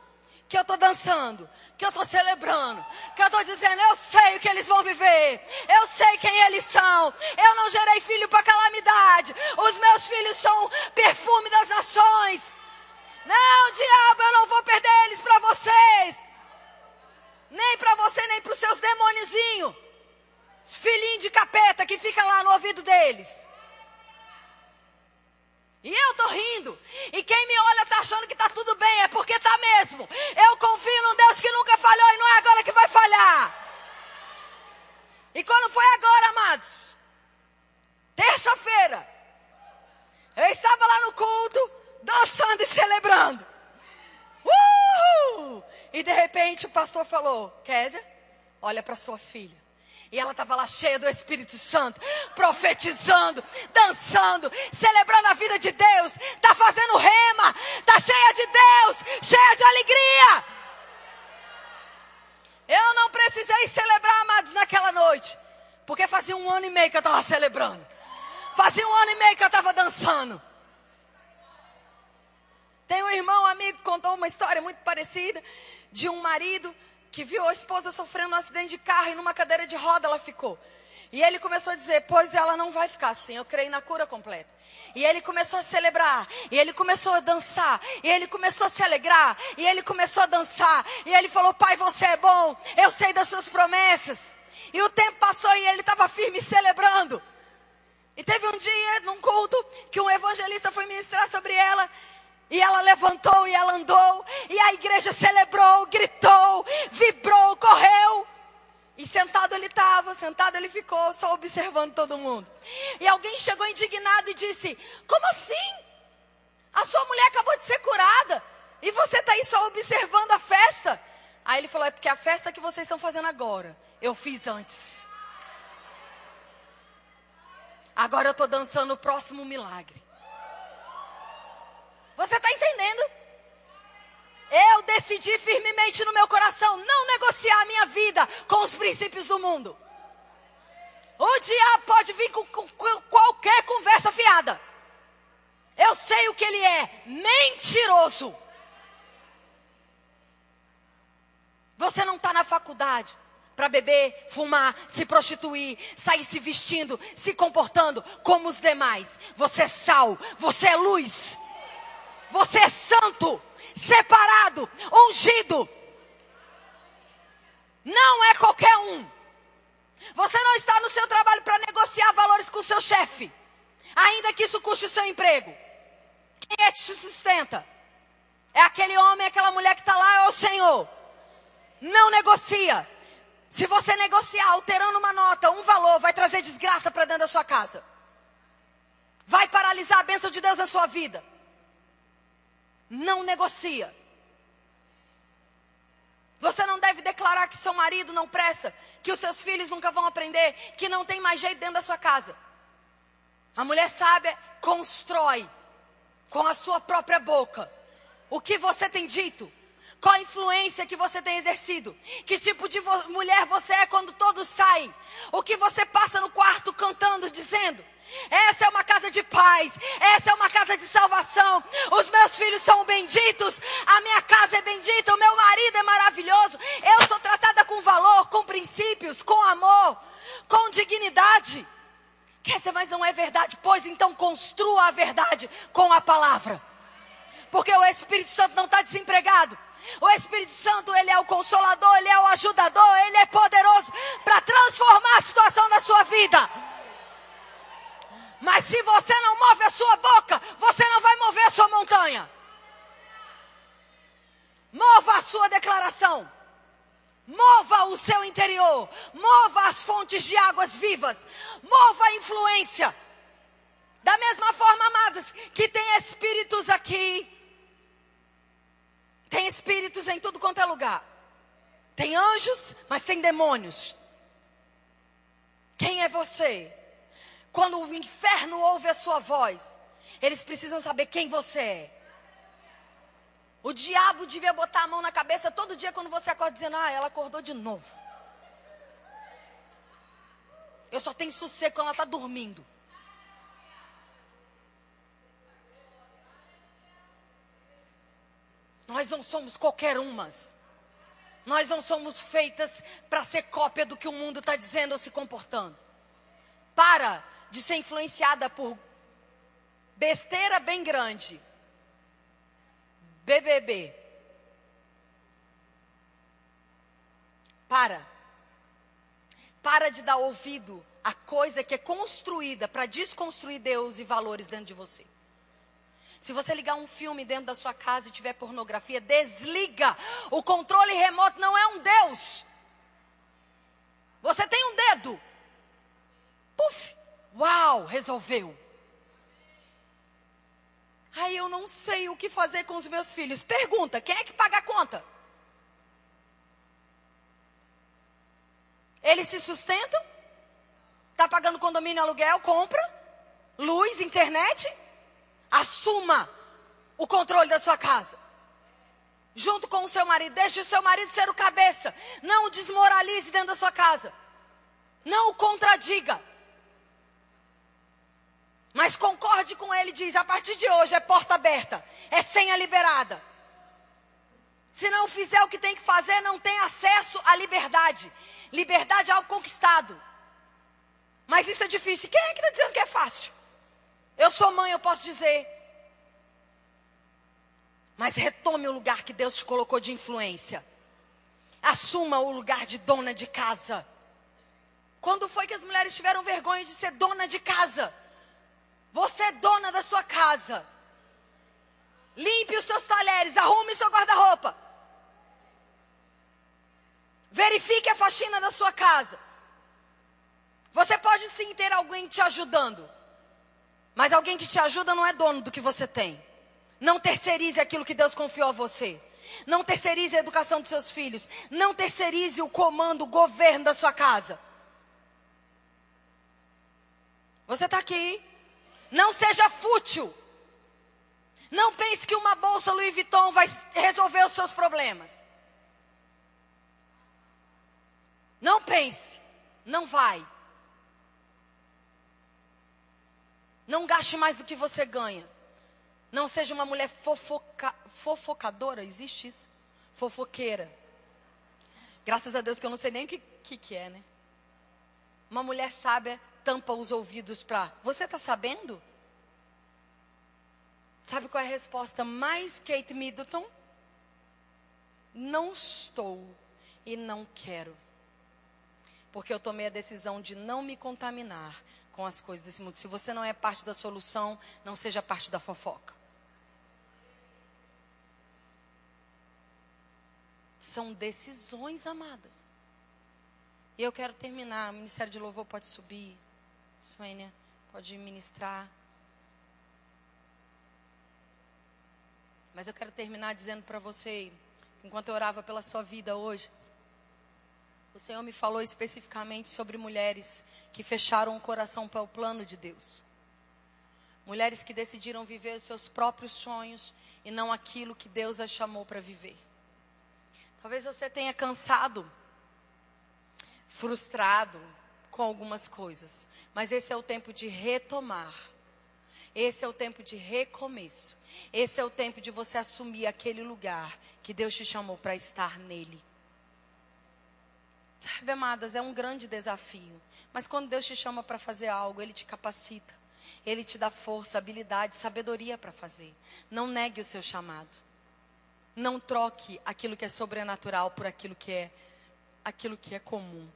que eu estou dançando, que eu estou celebrando, que eu estou dizendo, eu sei o que eles vão viver, eu sei quem eles são, eu não gerei filho para calamidade, os meus filhos são perfume das nações. Não, diabo, eu não vou perder eles para vocês. Nem para você, nem para os seus demôniozinhos. Os filhinhos de capeta que fica lá no ouvido deles. E eu tô rindo. E quem me olha tá achando que tá tudo bem, é porque tá mesmo. Eu confio num Deus que nunca falhou e não é agora que vai falhar. E quando foi agora, amados? Terça-feira. Eu estava lá no culto, dançando e celebrando. Uhul! E de repente o pastor falou: Kézia, olha para sua filha. E ela estava lá cheia do Espírito Santo, profetizando, dançando, celebrando a vida de Deus, está fazendo rema, está cheia de Deus, cheia de alegria. Eu não precisei celebrar, amados, naquela noite, porque fazia um ano e meio que eu estava celebrando, fazia um ano e meio que eu estava dançando. Tem um irmão, um amigo, que contou uma história muito parecida de um marido que viu a esposa sofrendo um acidente de carro e numa cadeira de roda ela ficou. E ele começou a dizer: Pois ela não vai ficar assim, eu creio na cura completa. E ele começou a celebrar, e ele começou a dançar, e ele começou a se alegrar, e ele começou a dançar, e ele falou: Pai, você é bom, eu sei das suas promessas. E o tempo passou e ele estava firme celebrando. E teve um dia, num culto, que um evangelista foi ministrar sobre ela, e ela levantou e ela andou, e a igreja celebrou, gritou, vibrou, correu. E sentado ele estava, sentado ele ficou, só observando todo mundo. E alguém chegou indignado e disse: Como assim? A sua mulher acabou de ser curada e você está aí só observando a festa? Aí ele falou: É porque a festa que vocês estão fazendo agora, eu fiz antes. Agora eu estou dançando o próximo milagre. Você está entendendo? Eu decidi firmemente no meu coração não negociar a minha vida com os princípios do mundo. O diabo pode vir com, com, com qualquer conversa fiada. Eu sei o que ele é: mentiroso. Você não está na faculdade para beber, fumar, se prostituir, sair se vestindo, se comportando como os demais. Você é sal, você é luz, você é santo, separado, ungido. Não é qualquer um. Você não está no seu trabalho para negociar valores com o seu chefe, ainda que isso custe o seu emprego. Quem é que te sustenta? É aquele homem, aquela mulher que está lá, é o Senhor. Não negocia. Se você negociar alterando uma nota, um valor, vai trazer desgraça para dentro da sua casa. Vai paralisar a bênção de Deus na sua vida. Não negocia. Você não deve declarar que seu marido não presta, que os seus filhos nunca vão aprender, que não tem mais jeito dentro da sua casa. A mulher sábia constrói com a sua própria boca o que você tem dito, qual a influência que você tem exercido? Que tipo de mulher você é quando todos saem? O que você passa no quarto cantando, dizendo? Essa é uma casa de paz, essa é uma casa de salvação. Os meus filhos são benditos, a minha casa é bendita, o meu marido é maravilhoso. Eu sou tratada com valor, com princípios, com amor, com dignidade. Quer dizer, mas não é verdade? Pois então construa a verdade com a palavra. Porque o Espírito Santo não está desempregado. O Espírito Santo, ele é o consolador, ele é o ajudador, ele é poderoso para transformar a situação da sua vida. Mas se você não move a sua boca, você não vai mover a sua montanha. Mova a sua declaração. Mova o seu interior. Mova as fontes de águas vivas. Mova a influência. Da mesma forma, amadas, que tem espíritos aqui tem espíritos em tudo quanto é lugar. Tem anjos, mas tem demônios. Quem é você? Quando o inferno ouve a sua voz, eles precisam saber quem você é. O diabo devia botar a mão na cabeça todo dia quando você acorda dizendo: Ah, ela acordou de novo. Eu só tenho sossego quando ela está dormindo. Nós não somos qualquer umas. Nós não somos feitas para ser cópia do que o mundo está dizendo ou se comportando. Para de ser influenciada por besteira bem grande. BBB. Para. Para de dar ouvido a coisa que é construída para desconstruir Deus e valores dentro de você. Se você ligar um filme dentro da sua casa e tiver pornografia, desliga. O controle remoto não é um Deus. Você tem um dedo. Puf! Uau, resolveu. Aí eu não sei o que fazer com os meus filhos. Pergunta: quem é que paga a conta? Eles se sustentam? Está pagando condomínio, aluguel, compra, luz, internet? Assuma o controle da sua casa. Junto com o seu marido. Deixe o seu marido ser o cabeça. Não o desmoralize dentro da sua casa. Não o contradiga. Mas concorde com ele, diz: a partir de hoje é porta aberta, é senha liberada. Se não fizer o que tem que fazer, não tem acesso à liberdade. Liberdade é algo conquistado. Mas isso é difícil. Quem é que está dizendo que é fácil? Eu sou mãe, eu posso dizer. Mas retome o lugar que Deus te colocou de influência. Assuma o lugar de dona de casa. Quando foi que as mulheres tiveram vergonha de ser dona de casa? Você é dona da sua casa. Limpe os seus talheres, arrume seu guarda-roupa. Verifique a faxina da sua casa. Você pode sim ter alguém te ajudando. Mas alguém que te ajuda não é dono do que você tem. Não terceirize aquilo que Deus confiou a você. Não terceirize a educação dos seus filhos. Não terceirize o comando, o governo da sua casa. Você está aqui. Não seja fútil. Não pense que uma bolsa Louis Vuitton vai resolver os seus problemas. Não pense. Não vai. Não gaste mais do que você ganha. Não seja uma mulher fofoca, fofocadora, existe isso? Fofoqueira. Graças a Deus que eu não sei nem o que, que, que é, né? Uma mulher sábia tampa os ouvidos para. Você está sabendo? Sabe qual é a resposta mais Kate Middleton? Não estou e não quero. Porque eu tomei a decisão de não me contaminar com as coisas desse mundo. Se você não é parte da solução, não seja parte da fofoca. São decisões, amadas. E eu quero terminar. O Ministério de Louvor pode subir. Suênia, pode ministrar. Mas eu quero terminar dizendo para você, enquanto eu orava pela sua vida hoje, o Senhor me falou especificamente sobre mulheres que fecharam o coração para o plano de Deus. Mulheres que decidiram viver os seus próprios sonhos e não aquilo que Deus as chamou para viver. Talvez você tenha cansado, frustrado com algumas coisas, mas esse é o tempo de retomar. Esse é o tempo de recomeço. Esse é o tempo de você assumir aquele lugar que Deus te chamou para estar nele. Sabe, amadas, é um grande desafio. Mas quando Deus te chama para fazer algo, Ele te capacita. Ele te dá força, habilidade, sabedoria para fazer. Não negue o seu chamado. Não troque aquilo que é sobrenatural por aquilo que é aquilo que é comum.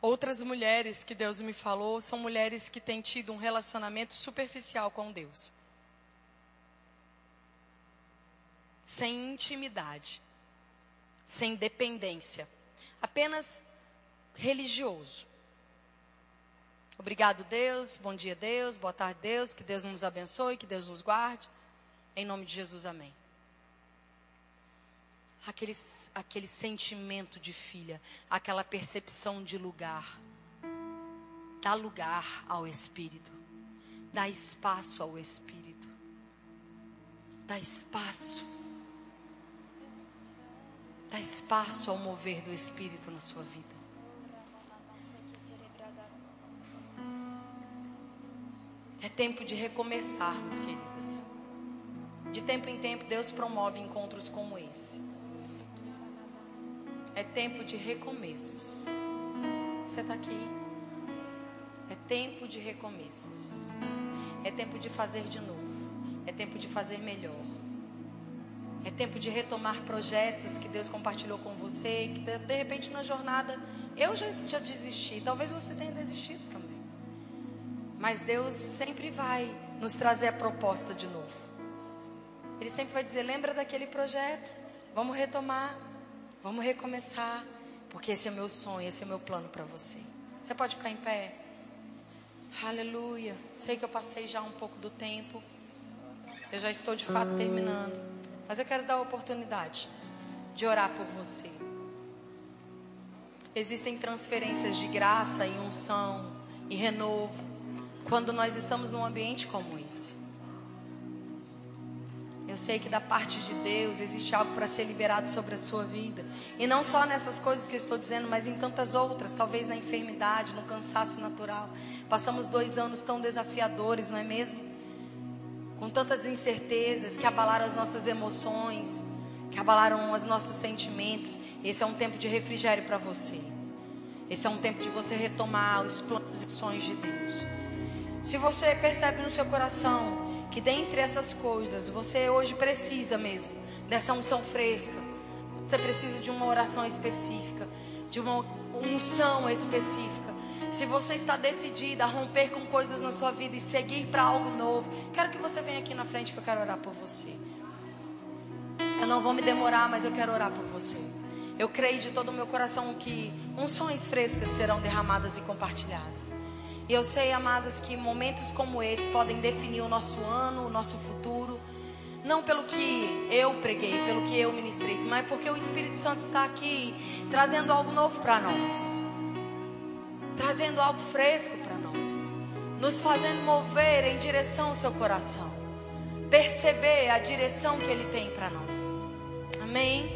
Outras mulheres que Deus me falou são mulheres que têm tido um relacionamento superficial com Deus. Sem intimidade sem dependência, apenas religioso. Obrigado, Deus. Bom dia, Deus. Boa tarde, Deus. Que Deus nos abençoe, que Deus nos guarde. Em nome de Jesus, amém. Aquele, aquele sentimento de filha, aquela percepção de lugar. Dá lugar ao Espírito. Dá espaço ao Espírito. Dá espaço. Dá espaço ao mover do Espírito na sua vida. É tempo de recomeçarmos, queridas. De tempo em tempo, Deus promove encontros como esse. É tempo de recomeços. Você está aqui. É tempo de recomeços. É tempo de fazer de novo. É tempo de fazer melhor. É tempo de retomar projetos que Deus compartilhou com você, que de, repente na jornada eu já, já desisti, talvez você tenha desistido também. Mas Deus sempre vai nos trazer a proposta de novo. Ele sempre vai dizer: lembra daquele projeto? Vamos retomar, vamos recomeçar, porque esse é meu sonho, esse é meu plano para você. Você pode ficar em pé? Aleluia. Sei que eu passei já um pouco do tempo. Eu já estou de fato terminando. Mas eu quero dar a oportunidade de orar por você. Existem transferências de graça e unção e renovo quando nós estamos num ambiente como esse. Eu sei que da parte de Deus existe algo para ser liberado sobre a sua vida. E não só nessas coisas que eu estou dizendo, mas em tantas outras, talvez na enfermidade, no cansaço natural. Passamos dois anos tão desafiadores, não é mesmo? com tantas incertezas que abalaram as nossas emoções, que abalaram os nossos sentimentos. Esse é um tempo de refrigério para você. Esse é um tempo de você retomar os planos e sonhos de Deus. Se você percebe no seu coração que dentre essas coisas você hoje precisa mesmo dessa unção fresca, você precisa de uma oração específica, de uma unção específica se você está decidida a romper com coisas na sua vida e seguir para algo novo, quero que você venha aqui na frente que eu quero orar por você. Eu não vou me demorar, mas eu quero orar por você. Eu creio de todo o meu coração que unções frescas serão derramadas e compartilhadas. E eu sei, amadas, que momentos como esse podem definir o nosso ano, o nosso futuro. Não pelo que eu preguei, pelo que eu ministrei, mas porque o Espírito Santo está aqui trazendo algo novo para nós trazendo algo fresco para nós, nos fazendo mover em direção ao seu coração, perceber a direção que Ele tem para nós. Amém?